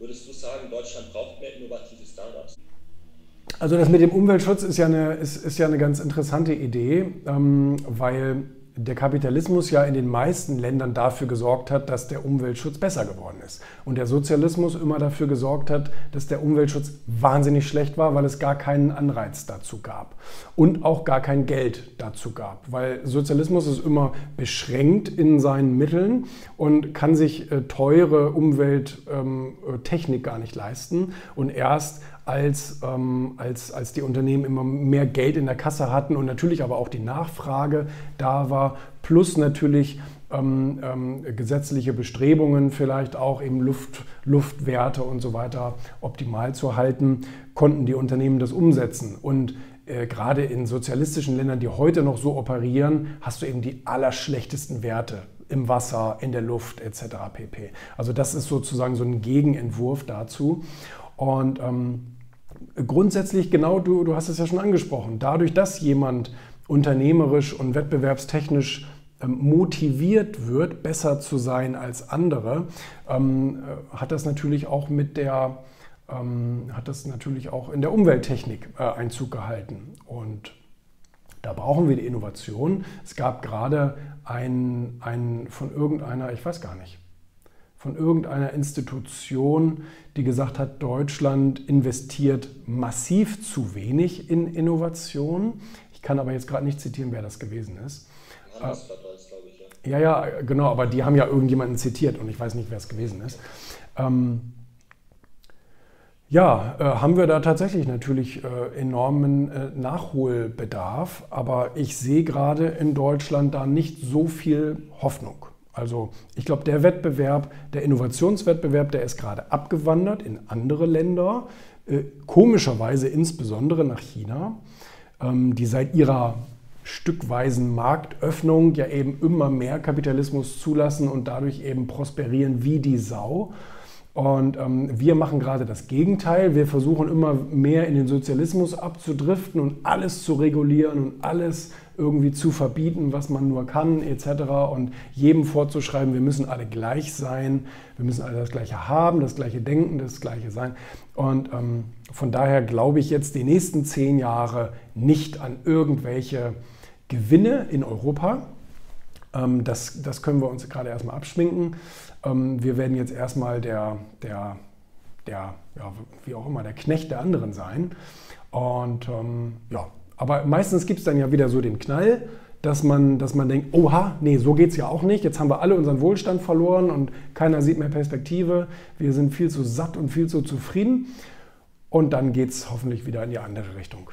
Würdest du sagen, Deutschland braucht mehr innovative Startups? Also das mit dem Umweltschutz ist ja eine, ist, ist ja eine ganz interessante Idee, ähm, weil der Kapitalismus ja in den meisten Ländern dafür gesorgt hat, dass der Umweltschutz besser geworden ist. Und der Sozialismus immer dafür gesorgt hat, dass der Umweltschutz wahnsinnig schlecht war, weil es gar keinen Anreiz dazu gab. Und auch gar kein Geld dazu gab. Weil Sozialismus ist immer beschränkt in seinen Mitteln und kann sich äh, teure Umwelttechnik ähm, gar nicht leisten. Und erst als, ähm, als, als die Unternehmen immer mehr Geld in der Kasse hatten und natürlich aber auch die Nachfrage da war, plus natürlich ähm, ähm, gesetzliche Bestrebungen, vielleicht auch eben Luft, Luftwerte und so weiter optimal zu halten, konnten die Unternehmen das umsetzen. Und äh, gerade in sozialistischen Ländern, die heute noch so operieren, hast du eben die allerschlechtesten Werte im Wasser, in der Luft etc. pp. Also das ist sozusagen so ein Gegenentwurf dazu. Und ähm, grundsätzlich, genau du, du hast es ja schon angesprochen, dadurch, dass jemand unternehmerisch und wettbewerbstechnisch ähm, motiviert wird, besser zu sein als andere, ähm, äh, hat das natürlich auch mit der ähm, hat das natürlich auch in der Umwelttechnik äh, Einzug gehalten. Und da brauchen wir die Innovation. Es gab gerade einen, einen von irgendeiner, ich weiß gar nicht, von irgendeiner Institution, die gesagt hat, Deutschland investiert massiv zu wenig in Innovation. Ich kann aber jetzt gerade nicht zitieren, wer das gewesen ist. Das war Deutsch, glaube ich, ja. Ja, ja, genau, aber die haben ja irgendjemanden zitiert und ich weiß nicht, wer es gewesen ist. Ähm, ja, äh, haben wir da tatsächlich natürlich äh, enormen äh, Nachholbedarf, aber ich sehe gerade in Deutschland da nicht so viel Hoffnung. Also ich glaube, der Wettbewerb, der Innovationswettbewerb, der ist gerade abgewandert in andere Länder, äh, komischerweise insbesondere nach China, ähm, die seit ihrer stückweisen Marktöffnung ja eben immer mehr Kapitalismus zulassen und dadurch eben prosperieren wie die Sau. Und ähm, wir machen gerade das Gegenteil. Wir versuchen immer mehr in den Sozialismus abzudriften und alles zu regulieren und alles irgendwie zu verbieten, was man nur kann, etc. Und jedem vorzuschreiben, wir müssen alle gleich sein, wir müssen alle das Gleiche haben, das Gleiche denken, das Gleiche sein. Und ähm, von daher glaube ich jetzt die nächsten zehn Jahre nicht an irgendwelche Gewinne in Europa. Ähm, das, das können wir uns gerade erstmal abschminken. Ähm, wir werden jetzt erstmal der, der, der ja, wie auch immer, der Knecht der anderen sein. Und ähm, ja, aber meistens gibt es dann ja wieder so den Knall, dass man, dass man denkt, oha, nee, so geht es ja auch nicht. Jetzt haben wir alle unseren Wohlstand verloren und keiner sieht mehr Perspektive. Wir sind viel zu satt und viel zu zufrieden. Und dann geht es hoffentlich wieder in die andere Richtung.